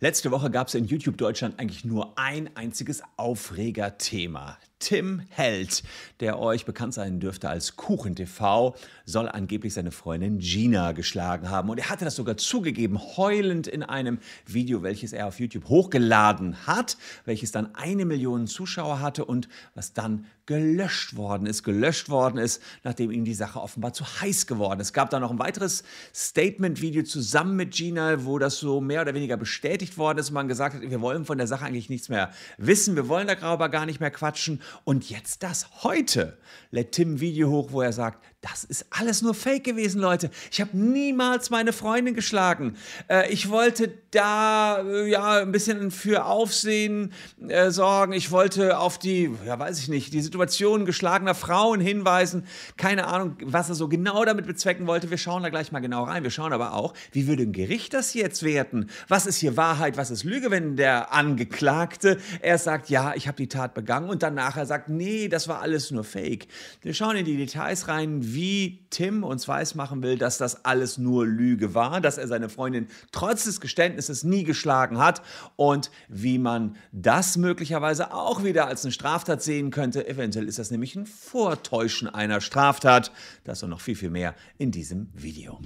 Letzte Woche gab es in YouTube Deutschland eigentlich nur ein einziges Aufregerthema. Tim Held, der euch bekannt sein dürfte als KuchenTV, soll angeblich seine Freundin Gina geschlagen haben. Und er hatte das sogar zugegeben, heulend in einem Video, welches er auf YouTube hochgeladen hat, welches dann eine Million Zuschauer hatte und was dann gelöscht worden ist. Gelöscht worden ist, nachdem ihm die Sache offenbar zu heiß geworden ist. Es gab dann noch ein weiteres Statement-Video zusammen mit Gina, wo das so mehr oder weniger bestätigt worden ist und man gesagt hat, wir wollen von der Sache eigentlich nichts mehr wissen, wir wollen darüber gar nicht mehr quatschen. Und jetzt das heute lädt Tim ein Video hoch, wo er sagt, das ist alles nur Fake gewesen, Leute. Ich habe niemals meine Freundin geschlagen. Äh, ich wollte da äh, ja ein bisschen für Aufsehen äh, sorgen. Ich wollte auf die, ja weiß ich nicht, die Situation geschlagener Frauen hinweisen. Keine Ahnung, was er so genau damit bezwecken wollte. Wir schauen da gleich mal genau rein. Wir schauen aber auch, wie würde ein Gericht das jetzt werten? Was ist hier Wahrheit, was ist Lüge, wenn der Angeklagte erst sagt, ja, ich habe die Tat begangen und dann nachher sagt, nee, das war alles nur Fake. Wir schauen in die Details rein, wie Tim uns weismachen will, dass das alles nur Lüge war, dass er seine Freundin trotz des Geständnisses nie geschlagen hat und wie man das möglicherweise auch wieder als eine Straftat sehen könnte. Eventuell ist das nämlich ein Vortäuschen einer Straftat. Das und noch viel, viel mehr in diesem Video.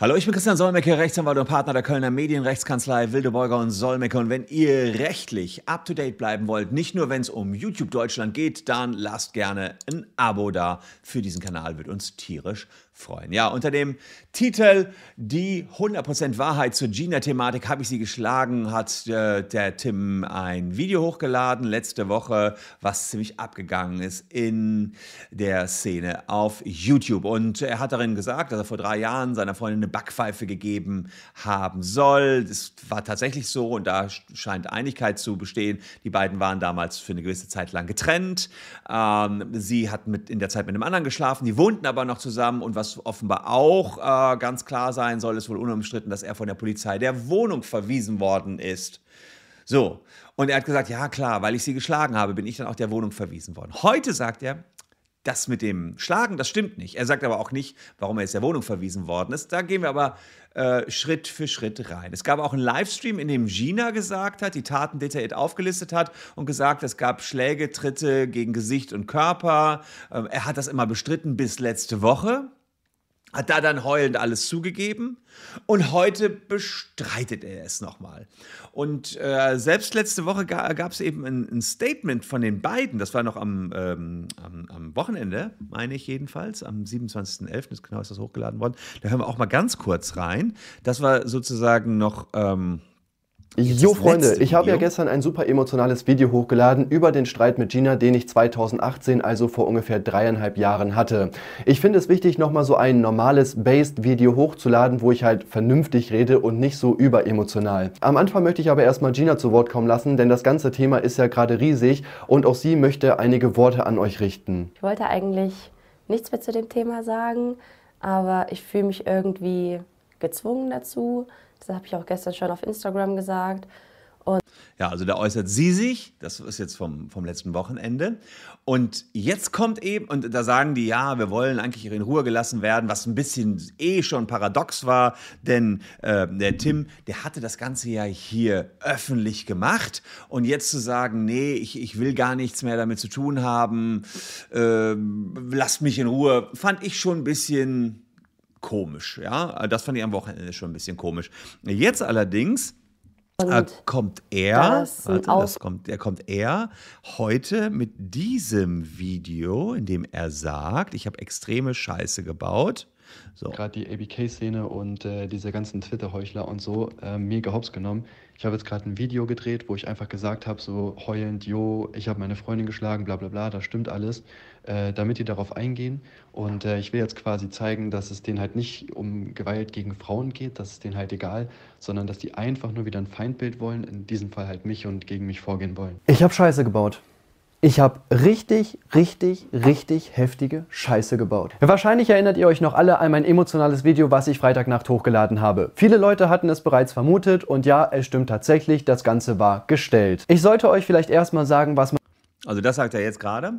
Hallo, ich bin Christian Solmecke, Rechtsanwalt und Partner der Kölner Medienrechtskanzlei Wildebeuger und Solmecke. Und wenn ihr rechtlich up-to-date bleiben wollt, nicht nur wenn es um YouTube Deutschland geht, dann lasst gerne ein Abo da. Für diesen Kanal wird uns tierisch freuen. Ja, unter dem Titel Die 100% Wahrheit zur Gina-Thematik habe ich sie geschlagen, hat äh, der Tim ein Video hochgeladen letzte Woche, was ziemlich abgegangen ist in der Szene auf YouTube. Und er hat darin gesagt, dass er vor drei Jahren seiner Freundin eine Backpfeife gegeben haben soll. Das war tatsächlich so und da scheint Einigkeit zu bestehen. Die beiden waren damals für eine gewisse Zeit lang getrennt. Ähm, sie hat mit, in der Zeit mit einem anderen geschlafen, die wohnten aber noch zusammen und was offenbar auch äh, ganz klar sein soll, ist wohl unumstritten, dass er von der Polizei der Wohnung verwiesen worden ist. So, und er hat gesagt, ja klar, weil ich sie geschlagen habe, bin ich dann auch der Wohnung verwiesen worden. Heute sagt er, das mit dem Schlagen, das stimmt nicht. Er sagt aber auch nicht, warum er jetzt der Wohnung verwiesen worden ist. Da gehen wir aber äh, Schritt für Schritt rein. Es gab auch einen Livestream, in dem Gina gesagt hat, die Taten detailliert aufgelistet hat und gesagt, es gab Schläge, Tritte gegen Gesicht und Körper. Ähm, er hat das immer bestritten bis letzte Woche hat da dann heulend alles zugegeben und heute bestreitet er es nochmal. Und äh, selbst letzte Woche ga, gab es eben ein, ein, Statement von den beiden, das war noch am, ähm, am, am Wochenende, meine ich jedenfalls, am 27.11., genau ist das hochgeladen worden. Da hören wir auch mal ganz kurz rein. Das war sozusagen noch... Ähm, Jo Freunde, ich habe ja gestern ein super emotionales Video hochgeladen über den Streit mit Gina, den ich 2018, also vor ungefähr dreieinhalb Jahren hatte. Ich finde es wichtig, nochmal so ein normales Based-Video hochzuladen, wo ich halt vernünftig rede und nicht so überemotional. Am Anfang möchte ich aber erstmal Gina zu Wort kommen lassen, denn das ganze Thema ist ja gerade riesig und auch sie möchte einige Worte an euch richten. Ich wollte eigentlich nichts mehr zu dem Thema sagen, aber ich fühle mich irgendwie gezwungen dazu. Das habe ich auch gestern schon auf Instagram gesagt. Und ja, also da äußert sie sich, das ist jetzt vom, vom letzten Wochenende. Und jetzt kommt eben, und da sagen die, ja, wir wollen eigentlich in Ruhe gelassen werden, was ein bisschen eh schon paradox war, denn äh, der Tim, der hatte das Ganze ja hier öffentlich gemacht. Und jetzt zu sagen, nee, ich, ich will gar nichts mehr damit zu tun haben, äh, lasst mich in Ruhe, fand ich schon ein bisschen komisch. Ja, das fand ich am Wochenende schon ein bisschen komisch. Jetzt allerdings äh, kommt er, das, warte, das kommt, er kommt er heute mit diesem Video, in dem er sagt, ich habe extreme Scheiße gebaut. So. Gerade die ABK-Szene und äh, diese ganzen Twitter-Heuchler und so äh, mega hops genommen. Ich habe jetzt gerade ein Video gedreht, wo ich einfach gesagt habe, so heulend, jo, ich habe meine Freundin geschlagen, bla bla bla, das stimmt alles, äh, damit die darauf eingehen. Und äh, ich will jetzt quasi zeigen, dass es denen halt nicht um Gewalt gegen Frauen geht, das ist denen halt egal, sondern dass die einfach nur wieder ein Feindbild wollen, in diesem Fall halt mich und gegen mich vorgehen wollen. Ich habe Scheiße gebaut. Ich habe richtig, richtig, richtig heftige Scheiße gebaut. Wahrscheinlich erinnert ihr euch noch alle an mein emotionales Video, was ich Freitagnacht hochgeladen habe. Viele Leute hatten es bereits vermutet und ja, es stimmt tatsächlich, das Ganze war gestellt. Ich sollte euch vielleicht erstmal sagen, was man... Also das sagt er jetzt gerade.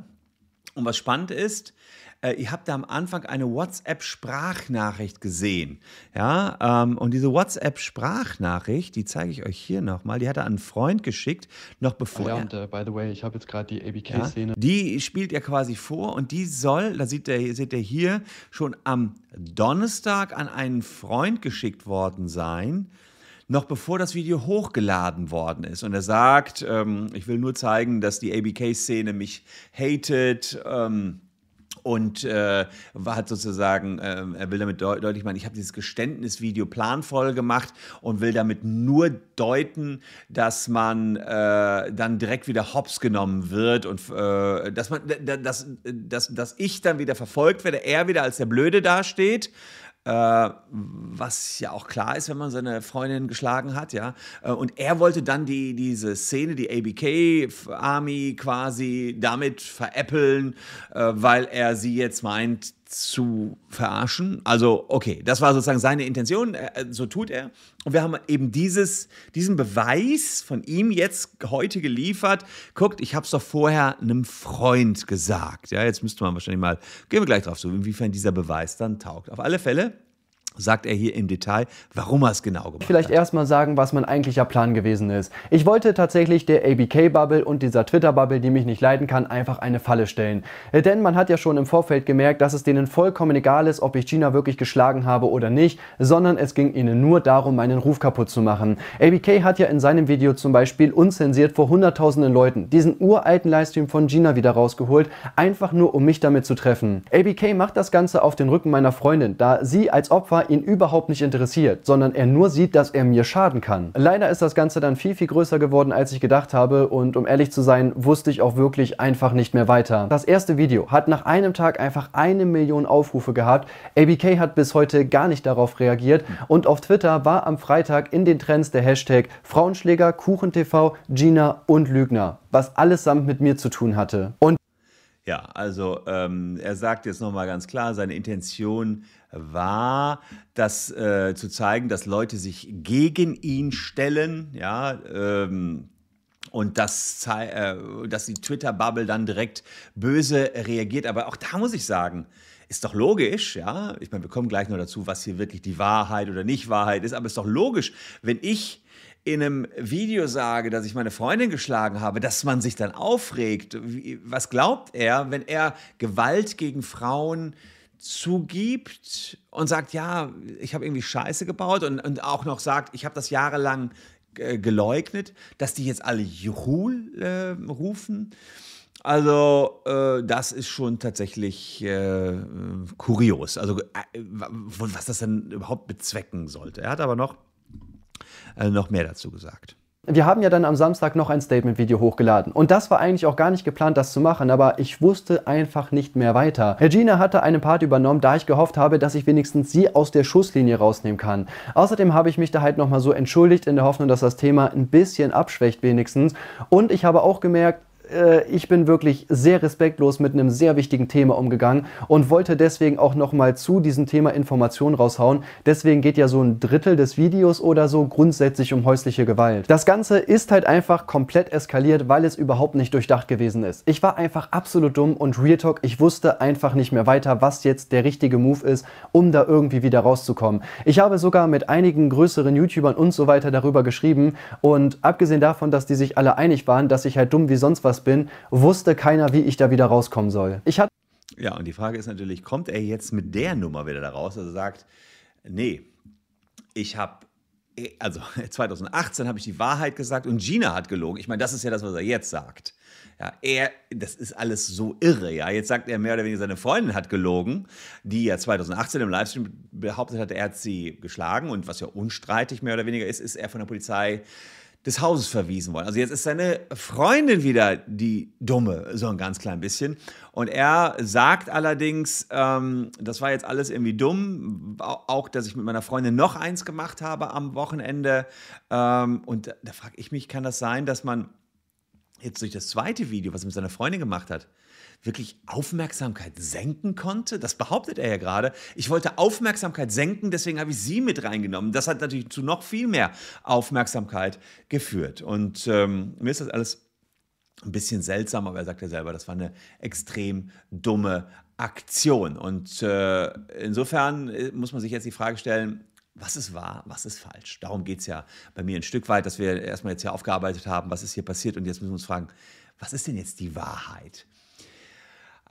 Und was spannend ist, äh, ihr habt da am Anfang eine WhatsApp-Sprachnachricht gesehen. Ja, ähm, und diese WhatsApp-Sprachnachricht, die zeige ich euch hier nochmal, die hat er an einen Freund geschickt, noch bevor Ja, er... und äh, by the way, ich habe jetzt gerade die Ja, ABK-Szene. die spielt er quasi vor und die soll, da sieht ihr, seht ihr hier, schon am Donnerstag an einen Freund geschickt worden sein, noch bevor das Video hochgeladen worden ist. Und er sagt, ähm, ich will nur zeigen, dass die ABK-Szene mich hatet. Ähm, und äh, hat sozusagen, ähm, er will damit deu deutlich machen, ich habe dieses Geständnisvideo planvoll gemacht und will damit nur deuten, dass man äh, dann direkt wieder hops genommen wird und äh, dass, man, dass, dass, dass ich dann wieder verfolgt werde, er wieder als der Blöde dasteht. Äh, was ja auch klar ist, wenn man seine Freundin geschlagen hat, ja. Äh, Und er wollte dann die, diese Szene, die ABK-Army quasi damit veräppeln, äh, weil er sie jetzt meint zu verarschen. Also, okay, das war sozusagen seine Intention, äh, so tut er. Und wir haben eben dieses, diesen Beweis von ihm jetzt heute geliefert. Guckt, ich habe es doch vorher einem Freund gesagt. Ja, jetzt müsste man wahrscheinlich mal, gehen wir gleich drauf zu, inwiefern dieser Beweis dann taugt. Auf alle Fälle sagt er hier im Detail, warum er es genau gemacht vielleicht hat. erstmal sagen, was mein eigentlicher Plan gewesen ist. Ich wollte tatsächlich der ABK-Bubble und dieser Twitter-Bubble, die mich nicht leiden kann, einfach eine Falle stellen. Denn man hat ja schon im Vorfeld gemerkt, dass es denen vollkommen egal ist, ob ich Gina wirklich geschlagen habe oder nicht, sondern es ging ihnen nur darum, meinen Ruf kaputt zu machen. ABK hat ja in seinem Video zum Beispiel unzensiert vor hunderttausenden Leuten diesen uralten Livestream von Gina wieder rausgeholt, einfach nur um mich damit zu treffen. ABK macht das Ganze auf den Rücken meiner Freundin, da sie als Opfer ihn überhaupt nicht interessiert, sondern er nur sieht, dass er mir schaden kann. Leider ist das Ganze dann viel, viel größer geworden, als ich gedacht habe und um ehrlich zu sein, wusste ich auch wirklich einfach nicht mehr weiter. Das erste Video hat nach einem Tag einfach eine Million Aufrufe gehabt. ABK hat bis heute gar nicht darauf reagiert und auf Twitter war am Freitag in den Trends der Hashtag Frauenschläger, KuchenTV, Gina und Lügner, was allesamt mit mir zu tun hatte. Und Ja, also ähm, er sagt jetzt nochmal ganz klar, seine Intention war, das äh, zu zeigen, dass Leute sich gegen ihn stellen, ja, ähm, und dass, äh, dass die Twitter-Bubble dann direkt böse reagiert. Aber auch da muss ich sagen, ist doch logisch, ja. Ich meine, wir kommen gleich noch dazu, was hier wirklich die Wahrheit oder nicht Wahrheit ist, aber ist doch logisch, wenn ich in einem Video sage, dass ich meine Freundin geschlagen habe, dass man sich dann aufregt. Was glaubt er, wenn er Gewalt gegen Frauen zugibt und sagt, ja, ich habe irgendwie Scheiße gebaut und, und auch noch sagt, ich habe das jahrelang äh, geleugnet, dass die jetzt alle Juhu äh, rufen. Also äh, das ist schon tatsächlich äh, kurios. Also äh, was das dann überhaupt bezwecken sollte. Er hat aber noch, noch mehr dazu gesagt. Wir haben ja dann am Samstag noch ein Statement-Video hochgeladen. Und das war eigentlich auch gar nicht geplant, das zu machen, aber ich wusste einfach nicht mehr weiter. Regina hatte einen Part übernommen, da ich gehofft habe, dass ich wenigstens sie aus der Schusslinie rausnehmen kann. Außerdem habe ich mich da halt nochmal so entschuldigt, in der Hoffnung, dass das Thema ein bisschen abschwächt wenigstens. Und ich habe auch gemerkt, äh, ich bin wirklich sehr respektlos mit einem sehr wichtigen Thema umgegangen und wollte deswegen auch nochmal zu diesem Thema Informationen raushauen. Deswegen geht ja so ein Drittel des Videos oder so grundsätzlich um häusliche Gewalt. Das Ganze ist halt einfach komplett eskaliert, weil es überhaupt nicht durchdacht gewesen ist. Ich war einfach absolut dumm und Real Talk, ich wusste einfach nicht mehr weiter, was jetzt der richtige Move ist, um da irgendwie wieder rauszukommen. Ich habe sogar mit einigen größeren YouTubern und so weiter darüber geschrieben und abgesehen davon, dass die sich alle einig waren, dass ich halt dumm wie sonst was bin, wusste keiner, wie ich da wieder rauskommen soll. Ich hatte Ja, und die Frage ist natürlich, kommt er jetzt mit der Nummer wieder da raus? Also sagt, nee, ich habe, also 2018 habe ich die Wahrheit gesagt und Gina hat gelogen. Ich meine, das ist ja das, was er jetzt sagt. Ja, er, das ist alles so irre. Ja, jetzt sagt er mehr oder weniger, seine Freundin hat gelogen, die ja 2018 im Livestream behauptet hat, er hat sie geschlagen und was ja unstreitig mehr oder weniger ist, ist er von der Polizei des Hauses verwiesen worden. Also jetzt ist seine Freundin wieder die Dumme, so ein ganz klein bisschen. Und er sagt allerdings, ähm, das war jetzt alles irgendwie dumm, Au- auch, dass ich mit meiner Freundin noch eins gemacht habe am Wochenende. Ähm, und da, da frage ich mich, kann das sein, dass man jetzt durch das zweite Video, was er mit seiner Freundin gemacht hat, wirklich Aufmerksamkeit senken konnte? Das behauptet er ja gerade. Ich wollte Aufmerksamkeit senken, deswegen habe ich sie mit reingenommen. Das hat natürlich zu noch viel mehr Aufmerksamkeit geführt. Und ähm, mir ist das alles ein bisschen seltsam, aber er sagt ja selber, das war eine extrem dumme Aktion. Und äh, insofern äh, muss man sich jetzt die Frage stellen, was ist wahr, was ist falsch? Darum geht es ja bei mir ein Stück weit, dass wir erstmal jetzt hier aufgearbeitet haben, was ist hier passiert und jetzt müssen wir uns fragen, was ist denn jetzt die Wahrheit?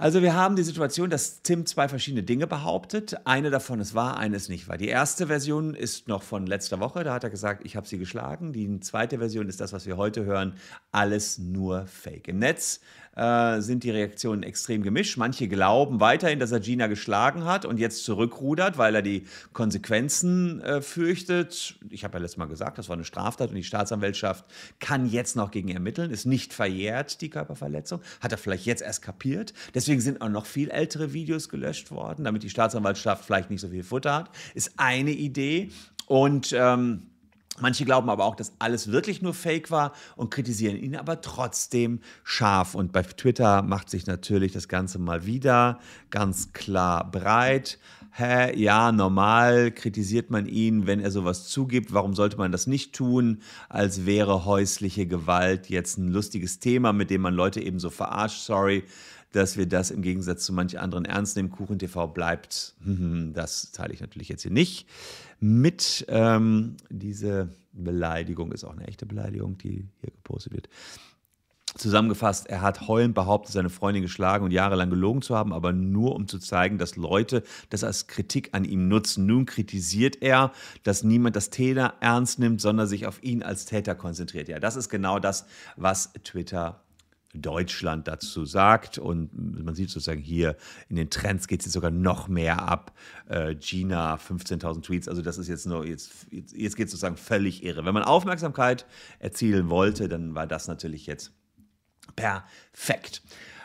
Also wir haben die Situation, dass Tim zwei verschiedene Dinge behauptet. Eine davon ist wahr, eine ist nicht wahr. Die erste Version ist noch von letzter Woche, da hat er gesagt, ich habe sie geschlagen. Die zweite Version ist das, was wir heute hören, alles nur Fake. Im Netz äh, sind die Reaktionen extrem gemischt. Manche glauben weiterhin, dass er Gina geschlagen hat und jetzt zurückrudert, weil er die Konsequenzen äh, fürchtet. Ich habe ja letztes Mal gesagt, das war eine Straftat und die Staatsanwaltschaft kann jetzt noch gegen ermitteln, ist nicht verjährt, die Körperverletzung. Hat er vielleicht jetzt erst kapiert. Deswegen sind auch noch viel ältere Videos gelöscht worden, damit die Staatsanwaltschaft vielleicht nicht so viel Futter hat. Ist eine Idee. Und ähm, Manche glauben aber auch, dass alles wirklich nur Fake war und kritisieren ihn aber trotzdem scharf. Und bei Twitter macht sich natürlich das Ganze mal wieder ganz klar breit. Hä, ja, normal kritisiert man ihn, wenn er sowas zugibt. Warum sollte man das nicht tun, als wäre häusliche Gewalt jetzt ein lustiges Thema, mit dem man Leute eben so verarscht? Sorry, dass wir das im Gegensatz zu manch anderen ernst nehmen. Kuchen TV bleibt, das teile ich natürlich jetzt hier nicht mit. Ähm, diese Beleidigung ist auch eine echte Beleidigung, die hier gepostet wird. Zusammengefasst, er hat heulend behauptet, seine Freundin geschlagen und jahrelang gelogen zu haben, aber nur um zu zeigen, dass Leute das als Kritik an ihm nutzen. Nun kritisiert er, dass niemand das Täter ernst nimmt, sondern sich auf ihn als Täter konzentriert. Ja, das ist genau das, was Twitter Deutschland dazu sagt. Und man sieht sozusagen hier in den Trends geht es jetzt sogar noch mehr ab. Äh, Gina, 15.000 Tweets. Also das ist jetzt nur, jetzt, jetzt, jetzt geht es sozusagen völlig irre. Wenn man Aufmerksamkeit erzielen wollte, dann war das natürlich jetzt perfekt.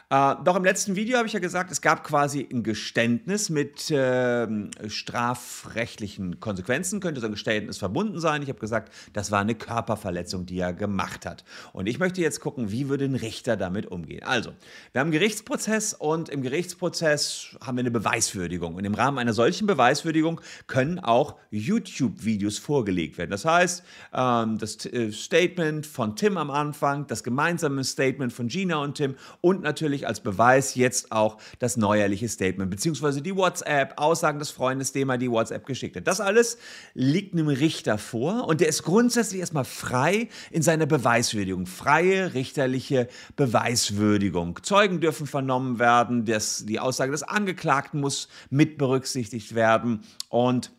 Äh, doch im letzten Video habe ich ja gesagt, es gab quasi ein Geständnis mit äh, strafrechtlichen Konsequenzen, könnte so ein Geständnis verbunden sein. Ich habe gesagt, das war eine Körperverletzung, die er gemacht hat. Und ich möchte jetzt gucken, wie würde ein Richter damit umgehen. Also, wir haben einen Gerichtsprozess und im Gerichtsprozess haben wir eine Beweiswürdigung. Und im Rahmen einer solchen Beweiswürdigung können auch YouTube-Videos vorgelegt werden. Das heißt, ähm, das äh, Statement von Tim am Anfang, das gemeinsame Statement von Gina und Tim und natürlich natürlich als Beweis jetzt auch das neuerliche Statement, beziehungsweise die WhatsApp, Aussagen des Freundes, dem er die WhatsApp geschickt hat. Das alles liegt einem Richter vor und der ist grundsätzlich erstmal frei in seiner Beweiswürdigung. Freie richterliche Beweiswürdigung. Zeugen dürfen vernommen werden, das, die Aussage des Angeklagten muss mit berücksichtigt werden und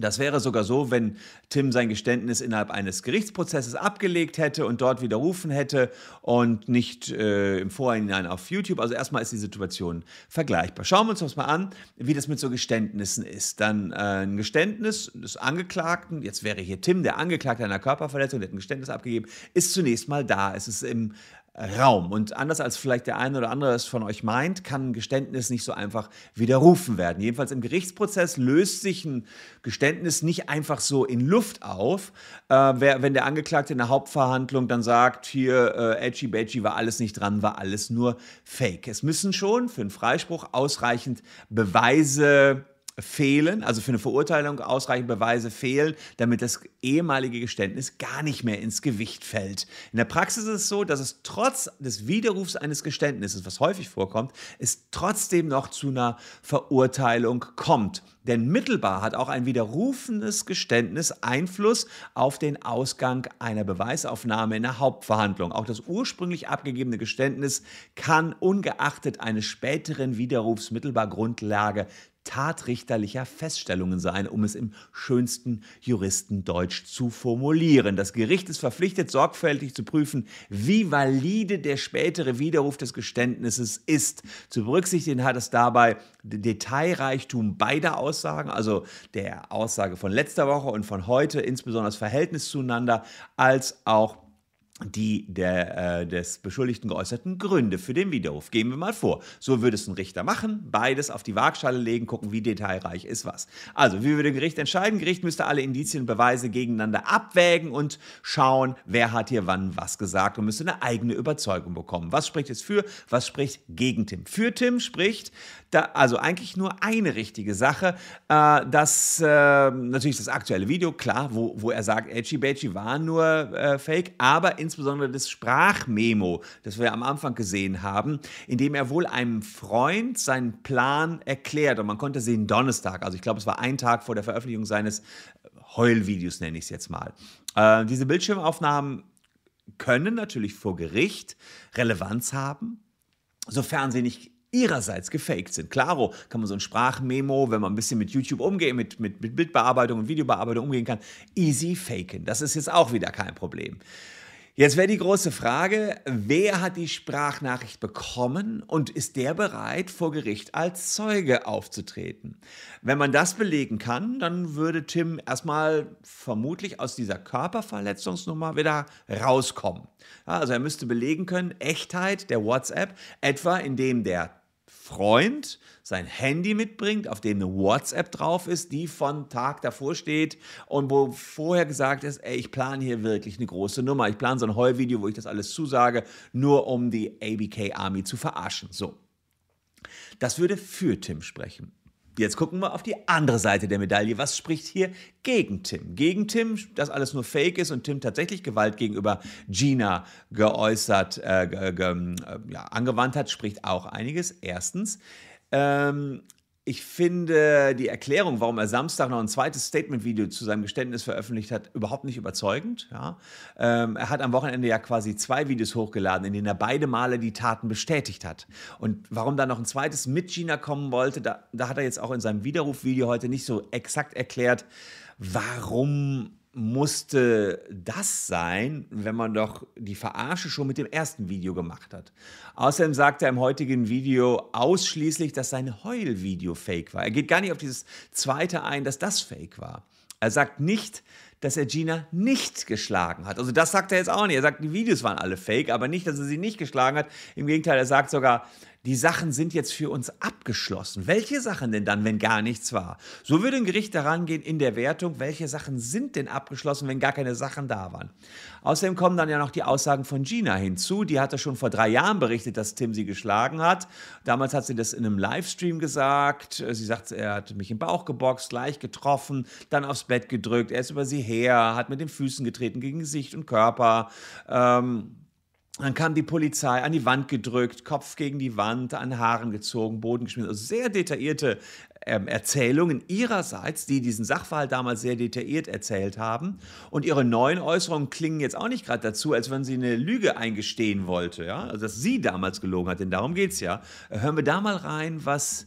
das wäre sogar so, wenn Tim sein Geständnis innerhalb eines Gerichtsprozesses abgelegt hätte und dort widerrufen hätte und nicht äh, im Vorhinein auf YouTube. Also erstmal ist die Situation vergleichbar. Schauen wir uns das mal an, wie das mit so Geständnissen ist. Dann äh, ein Geständnis des Angeklagten, jetzt wäre hier Tim, der Angeklagte einer Körperverletzung, der hat ein Geständnis abgegeben, ist zunächst mal da. Es ist im Raum. Und anders als vielleicht der eine oder andere es von euch meint, kann ein Geständnis nicht so einfach widerrufen werden. Jedenfalls im Gerichtsprozess löst sich ein Geständnis nicht einfach so in Luft auf, äh, wenn der Angeklagte in der Hauptverhandlung dann sagt, hier, äh, Edgy Badgy war alles nicht dran, war alles nur Fake. Es müssen schon für einen Freispruch ausreichend Beweise fehlen, also für eine Verurteilung ausreichend Beweise fehlen, damit das ehemalige Geständnis gar nicht mehr ins Gewicht fällt. In der Praxis ist es so, dass es trotz des Widerrufs eines Geständnisses, was häufig vorkommt, es trotzdem noch zu einer Verurteilung kommt. Denn mittelbar hat auch ein widerrufenes Geständnis Einfluss auf den Ausgang einer Beweisaufnahme in der Hauptverhandlung. Auch das ursprünglich abgegebene Geständnis kann ungeachtet eines späteren Widerrufs mittelbar Grundlage tatrichterlicher Feststellungen sein, um es im schönsten Juristendeutsch zu formulieren. Das Gericht ist verpflichtet, sorgfältig zu prüfen, wie valide der spätere Widerruf des Geständnisses ist. Zu berücksichtigen hat es dabei den Detailreichtum beider Aussagen, also der Aussage von letzter Woche und von heute, insbesondere das Verhältnis zueinander, als auch die der, äh, des Beschuldigten geäußerten Gründe für den Widerruf. Gehen wir mal vor. So würde es ein Richter machen, beides auf die Waagschale legen, gucken, wie detailreich ist was. Also, wie würde ein Gericht entscheiden? Gericht müsste alle Indizien und Beweise gegeneinander abwägen und schauen, wer hat hier wann was gesagt und müsste eine eigene Überzeugung bekommen. Was spricht jetzt für, was spricht gegen Tim? Für Tim spricht, da, also eigentlich nur eine richtige Sache. Äh, das äh, natürlich das aktuelle Video, klar, wo, wo er sagt, Edgy Badgy war nur äh, Fake, aber in insbesondere das Sprachmemo, das wir am Anfang gesehen haben, in dem er wohl einem Freund seinen Plan erklärt. Und man konnte sehen Donnerstag, also ich glaube, es war ein Tag vor der Veröffentlichung seines Heulvideos, nenne ich es jetzt mal. Äh, diese Bildschirmaufnahmen können natürlich vor Gericht Relevanz haben, sofern sie nicht ihrerseits gefaked sind. Klaro kann man so ein Sprachmemo, wenn man ein bisschen mit YouTube umgeht, mit, mit, mit Bildbearbeitung und Videobearbeitung umgehen kann, easy faken. Das ist jetzt auch wieder kein Problem. Jetzt wäre die große Frage, wer hat die Sprachnachricht bekommen und ist der bereit, vor Gericht als Zeuge aufzutreten? Wenn man das belegen kann, dann würde Tim erstmal vermutlich aus dieser Körperverletzungsnummer wieder rauskommen. also er müsste belegen können, Echtheit der WhatsApp, etwa indem der Freund sein Handy mitbringt, auf dem eine WhatsApp drauf ist, die von Tag davor steht und wo vorher gesagt ist, ey, ich plane hier wirklich eine große Nummer. Ich plane so ein Heulvideo, wo ich das alles zusage, nur um die ABK Army zu verarschen. So. Das würde für Tim sprechen. Jetzt gucken wir auf die andere Seite der Medaille. Was spricht hier gegen Tim? Gegen Tim, dass alles nur Fake ist und Tim tatsächlich Gewalt gegenüber Gina geäußert, äh, ge, äh, ja, angewandt hat, spricht auch einiges. Erstens, ähm, ich finde die Erklärung, warum er Samstag noch ein zweites Statement-Video zu seinem Geständnis veröffentlicht hat, überhaupt nicht überzeugend. Ja. Ähm, er hat am Wochenende ja quasi zwei Videos hochgeladen, in denen er beide Male die Taten bestätigt hat. Und warum da noch ein zweites mit Gina kommen wollte, da, da hat er jetzt auch in seinem Widerruf-Video heute nicht so exakt erklärt, warum musste das sein, wenn man doch die Verarsche schon mit dem ersten Video gemacht hat. Außerdem sagt er im heutigen Video ausschließlich, dass sein Heulvideo fake war. Er geht gar nicht auf dieses zweite ein, dass das fake war. Er sagt nicht, dass er Gina nicht geschlagen hat. Also das sagt er jetzt auch nicht. Er sagt, die Videos waren alle fake, aber nicht, dass er sie nicht geschlagen hat. Im Gegenteil, er sagt sogar, die Sachen sind jetzt für uns abgeschlossen. Welche Sachen denn dann, wenn gar nichts war? So würde ein Gericht daran gehen in der Wertung, welche Sachen sind denn abgeschlossen, wenn gar keine Sachen da waren. Außerdem kommen dann ja noch die Aussagen von Gina hinzu. Die hatte schon vor drei Jahren berichtet, dass Tim sie geschlagen hat. Damals hat sie das in einem Livestream gesagt. Sie sagt, er hat mich im Bauch geboxt, leicht getroffen, dann aufs Bett gedrückt. Er ist über sie her, hat mit den Füßen getreten gegen Gesicht und Körper. Ähm, dann kam die Polizei an die Wand gedrückt, Kopf gegen die Wand, an Haaren gezogen, Boden geschmissen. Also sehr detaillierte ähm, Erzählungen ihrerseits, die diesen Sachverhalt damals sehr detailliert erzählt haben. Und ihre neuen Äußerungen klingen jetzt auch nicht gerade dazu, als wenn sie eine Lüge eingestehen wollte. Ja? Also, dass sie damals gelogen hat, denn darum geht es ja. Hören wir da mal rein, was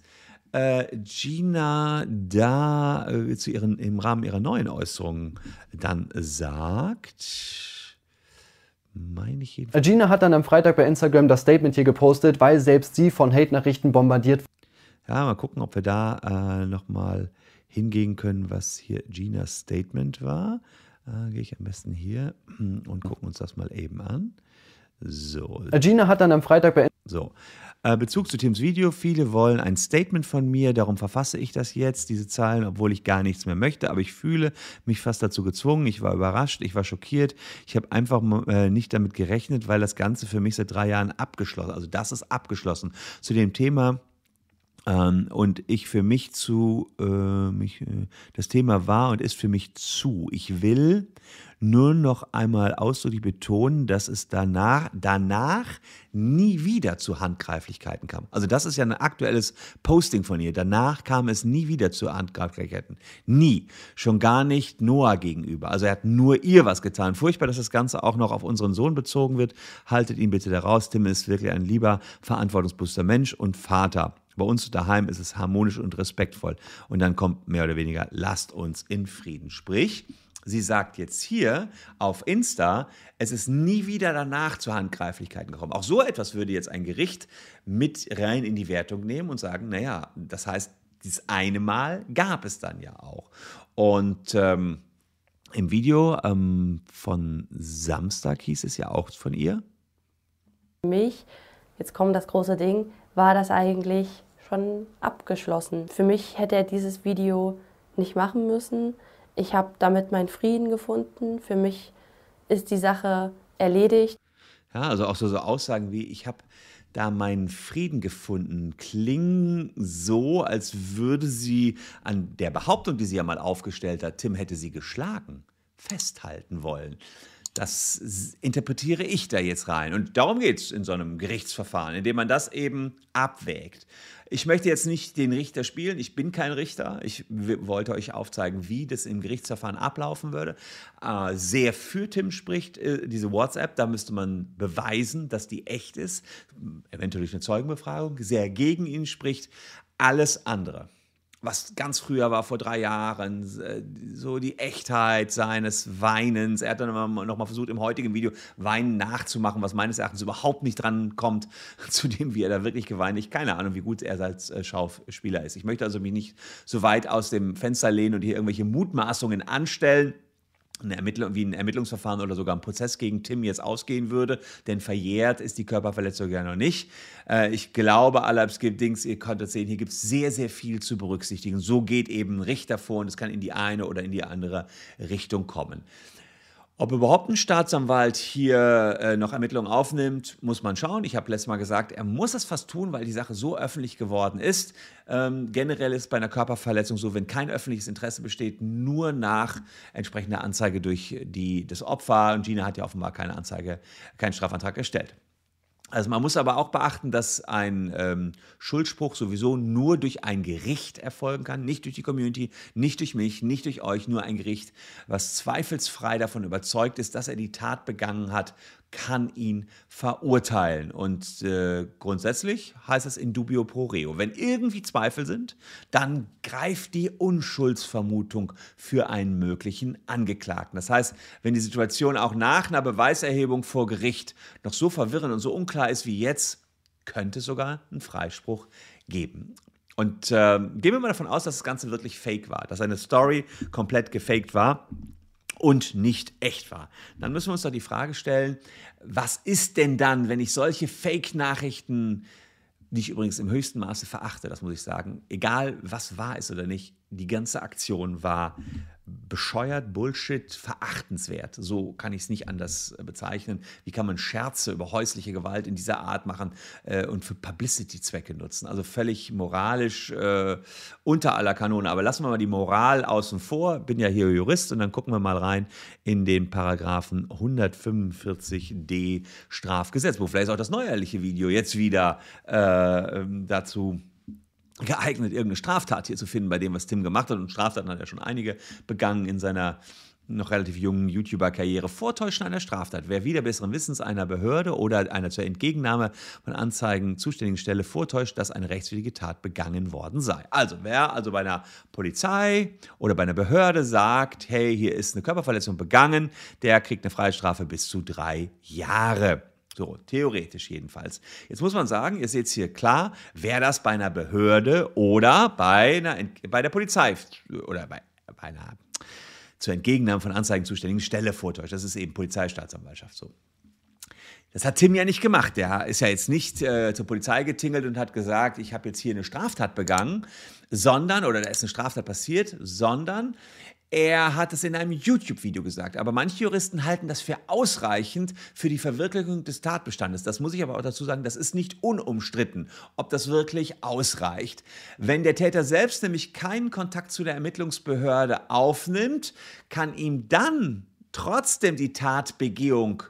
äh, Gina da äh, zu ihren, im Rahmen ihrer neuen Äußerungen dann sagt meine ich jedenfalls. Gina hat dann am Freitag bei Instagram das Statement hier gepostet, weil selbst sie von Hate-Nachrichten bombardiert. Ja, mal gucken, ob wir da äh, nochmal hingehen können, was hier Ginas Statement war. Äh, Gehe ich am besten hier und gucken uns das mal eben an. So. Gina hat dann am Freitag bei. So. Äh, Bezug zu Tims Video. Viele wollen ein Statement von mir, darum verfasse ich das jetzt, diese Zahlen, obwohl ich gar nichts mehr möchte. Aber ich fühle mich fast dazu gezwungen. Ich war überrascht, ich war schockiert. Ich habe einfach äh, nicht damit gerechnet, weil das Ganze für mich seit drei Jahren abgeschlossen, also das ist abgeschlossen. Zu dem Thema ähm, und ich für mich zu, äh, mich, äh, das Thema war und ist für mich zu. Ich will nur noch einmal ausdrücklich betonen, dass es danach, danach nie wieder zu Handgreiflichkeiten kam. Also das ist ja ein aktuelles Posting von ihr. Danach kam es nie wieder zu Handgreiflichkeiten. Nie. Schon gar nicht Noah gegenüber. Also er hat nur ihr was getan. Furchtbar, dass das Ganze auch noch auf unseren Sohn bezogen wird. Haltet ihn bitte da raus. Tim ist wirklich ein lieber, verantwortungsbewusster Mensch und Vater. Bei uns daheim ist es harmonisch und respektvoll. Und dann kommt mehr oder weniger, lasst uns in Frieden. Sprich, Sie sagt jetzt hier auf Insta, es ist nie wieder danach zu Handgreiflichkeiten gekommen. Auch so etwas würde jetzt ein Gericht mit rein in die Wertung nehmen und sagen, naja, das heißt, dieses eine Mal gab es dann ja auch. Und ähm, im Video ähm, von Samstag hieß es ja auch von ihr. Für mich, jetzt kommt das große Ding, war das eigentlich schon abgeschlossen. Für mich hätte er dieses Video nicht machen müssen ich habe damit meinen Frieden gefunden. Für mich ist die Sache erledigt. Ja, also auch so, so Aussagen wie, ich habe da meinen Frieden gefunden, klingen so, als würde sie an der Behauptung, die sie ja mal aufgestellt hat, Tim hätte sie geschlagen, festhalten wollen. Das interpretiere ich da jetzt rein. Und darum geht es in so einem Gerichtsverfahren, indem man das eben abwägt. Ich möchte jetzt nicht den Richter spielen. Ich bin kein Richter. Ich wollte euch aufzeigen, wie das im Gerichtsverfahren ablaufen würde. Äh, sehr für Tim spricht äh, diese WhatsApp. Da müsste man beweisen, dass die echt ist. Eventuell durch eine Zeugenbefragung. Sehr gegen ihn spricht alles andere was ganz früher war, vor drei Jahren, äh, so die Echtheit seines Weinens. Er hat dann noch mal versucht, im heutigen Video Weinen nachzumachen, was meines Erachtens überhaupt nicht dran kommt, zu dem, wie er da wirklich geweint hat. Keine Ahnung, wie gut er als äh, Schauspieler ist. Ich möchte also mich nicht so weit aus dem Fenster lehnen und hier irgendwelche Mutmaßungen anstellen eine Ermittlung, wie ein Ermittlungsverfahren oder sogar ein Prozess gegen Tim jetzt ausgehen würde, denn verjährt ist die Körperverletzung ja noch nicht. Äh, ich glaube, es gibt Dings, ihr könnt es sehen, hier gibt es sehr, sehr viel zu berücksichtigen. So geht eben ein Richter vor und es kann in die eine oder in die andere Richtung kommen. Ob überhaupt ein Staatsanwalt hier äh, noch Ermittlungen aufnimmt, muss man schauen. Ich habe letztes Mal gesagt, er muss es fast tun, weil die Sache so öffentlich geworden ist. Ähm, generell ist bei einer Körperverletzung so, wenn kein öffentliches Interesse besteht, nur nach entsprechender Anzeige durch die, das Opfer. Und Gina hat ja offenbar keine Anzeige, keinen Strafantrag gestellt. Also man muss aber auch beachten, dass ein ähm, Schuldspruch sowieso nur durch ein Gericht erfolgen kann, nicht durch die Community, nicht durch mich, nicht durch euch, nur ein Gericht, was zweifelsfrei davon überzeugt ist, dass er die Tat begangen hat, kann ihn verurteilen. Und äh, grundsätzlich heißt es in dubio pro reo. Wenn irgendwie Zweifel sind, dann greift die Unschuldsvermutung für einen möglichen Angeklagten. Das heißt, wenn die Situation auch nach einer Beweiserhebung vor Gericht noch so verwirrend und so unklar ist wie jetzt, könnte es sogar einen Freispruch geben. Und äh, gehen wir mal davon aus, dass das Ganze wirklich fake war, dass eine Story komplett gefaked war und nicht echt war. Dann müssen wir uns doch die Frage stellen, was ist denn dann, wenn ich solche Fake-Nachrichten, die ich übrigens im höchsten Maße verachte, das muss ich sagen, egal was wahr ist oder nicht, die ganze Aktion war bescheuert, Bullshit, verachtenswert. So kann ich es nicht anders äh, bezeichnen. Wie kann man Scherze über häusliche Gewalt in dieser Art machen äh, und für Publicity-Zwecke nutzen? Also völlig moralisch äh, unter aller Kanone. Aber lassen wir mal die Moral außen vor. Bin ja hier Jurist und dann gucken wir mal rein in den Paragraphen 145d Strafgesetzbuch. Vielleicht ist auch das neuerliche Video jetzt wieder äh, ähm, dazu geeignet, irgendeine Straftat hier zu finden bei dem, was Tim gemacht hat. Und Straftaten hat er schon einige begangen in seiner noch relativ jungen YouTuber-Karriere. Vortäuschen einer Straftat. Wer wieder besseren Wissens einer Behörde oder einer zur Entgegennahme von Anzeigen zuständigen Stelle vortäuscht, dass eine rechtswidrige Tat begangen worden sei. Also, wer also bei einer Polizei oder bei einer Behörde sagt, hey, hier ist eine Körperverletzung begangen, der kriegt eine Freistrafe bis zu drei Jahre. So, theoretisch jedenfalls. Jetzt muss man sagen, ihr seht es hier klar, wer das bei einer Behörde oder bei, einer, bei der Polizei oder bei, bei einer zur Entgegennahme von Anzeigen zuständigen Stelle vortäuscht. Das ist eben Polizeistaatsanwaltschaft so. Das hat Tim ja nicht gemacht. Der ist ja jetzt nicht äh, zur Polizei getingelt und hat gesagt, ich habe jetzt hier eine Straftat begangen, sondern, oder da ist eine Straftat passiert, sondern er hat es in einem YouTube-Video gesagt, aber manche Juristen halten das für ausreichend für die Verwirklichung des Tatbestandes. Das muss ich aber auch dazu sagen, das ist nicht unumstritten, ob das wirklich ausreicht. Wenn der Täter selbst nämlich keinen Kontakt zu der Ermittlungsbehörde aufnimmt, kann ihm dann trotzdem die Tatbegehung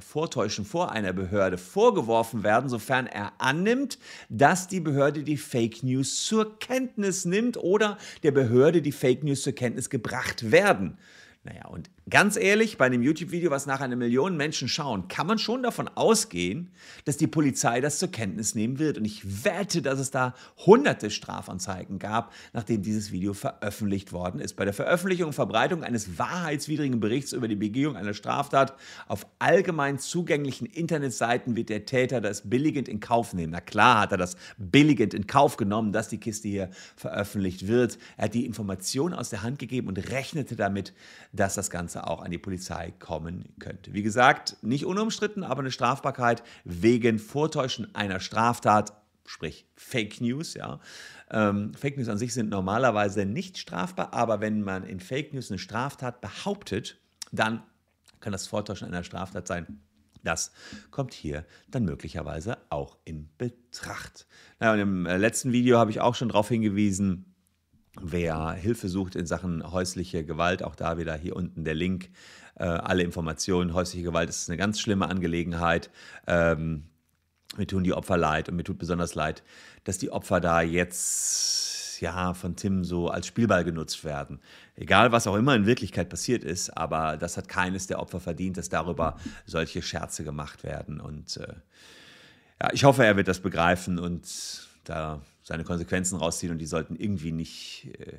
Vortäuschen vor einer Behörde vorgeworfen werden, sofern er annimmt, dass die Behörde die Fake News zur Kenntnis nimmt oder der Behörde die Fake News zur Kenntnis gebracht werden. Naja, und ganz ehrlich, bei einem YouTube-Video, was nach einer Million Menschen schauen, kann man schon davon ausgehen, dass die Polizei das zur Kenntnis nehmen wird. Und ich wette, dass es da hunderte Strafanzeigen gab, nachdem dieses Video veröffentlicht worden ist. Bei der Veröffentlichung und Verbreitung eines wahrheitswidrigen Berichts über die Begehung einer Straftat auf allgemein zugänglichen Internetseiten wird der Täter das billigend in Kauf nehmen. Na klar hat er das billigend in Kauf genommen, dass die Kiste hier veröffentlicht wird. Er hat die Information aus der Hand gegeben und rechnete damit, dass das Ganze auch an die Polizei kommen könnte. Wie gesagt, nicht unumstritten, aber eine Strafbarkeit wegen Vortäuschen einer Straftat, sprich Fake News, ja. Ähm, Fake News an sich sind normalerweise nicht strafbar, aber wenn man in Fake News eine Straftat behauptet, dann kann das Vortäuschen einer Straftat sein. Das kommt hier dann möglicherweise auch in Betracht. Na, und Im äh, letzten Video habe ich auch schon darauf hingewiesen, Wer Hilfe sucht in Sachen häusliche Gewalt, auch da wieder hier unten der Link, äh, alle Informationen. Häusliche Gewalt ist eine ganz schlimme Angelegenheit. Ähm, mir tun die Opfer leid und mir tut besonders leid, dass die Opfer da jetzt ja von Tim so als Spielball genutzt werden. Egal, was auch immer in Wirklichkeit passiert ist, aber das hat keines der Opfer verdient, dass darüber solche Scherze gemacht werden. Und äh, ja, ich hoffe, er wird das begreifen und da seine Konsequenzen rausziehen und die sollten irgendwie nicht äh,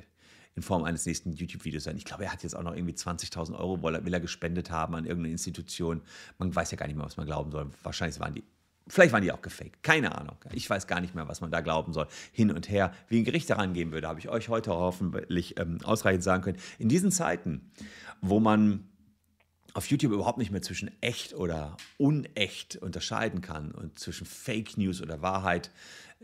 in Form eines nächsten YouTube-Videos sein. Ich glaube, er hat jetzt auch noch irgendwie 20.000 Euro, will er gespendet haben an irgendeine Institution. Man weiß ja gar nicht mehr, was man glauben soll. Wahrscheinlich waren die Vielleicht waren die auch gefaked. Keine Ahnung. Ich weiß gar nicht mehr, was man da glauben soll. Hin und her. Wie ein Gericht daran gehen würde, habe ich euch heute hoffentlich ähm, ausreichend sagen können. In diesen Zeiten, wo man auf YouTube überhaupt nicht mehr zwischen echt oder unecht unterscheiden kann und zwischen Fake News oder Wahrheit,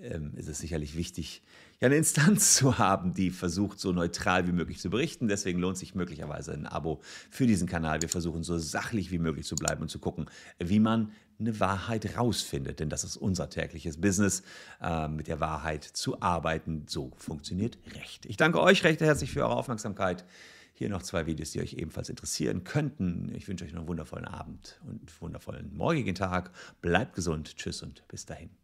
ähm, ist es sicherlich wichtig, ja eine Instanz zu haben, die versucht, so neutral wie möglich zu berichten. Deswegen lohnt sich möglicherweise ein Abo für diesen Kanal. Wir versuchen so sachlich wie möglich zu bleiben und zu gucken, wie man eine Wahrheit rausfindet. Denn das ist unser tägliches Business, äh, mit der Wahrheit zu arbeiten. So funktioniert Recht. Ich danke euch recht herzlich für eure Aufmerksamkeit. Hier noch zwei Videos, die euch ebenfalls interessieren könnten. Ich wünsche euch noch einen wundervollen Abend und einen wundervollen morgigen Tag. Bleibt gesund. Tschüss und bis dahin.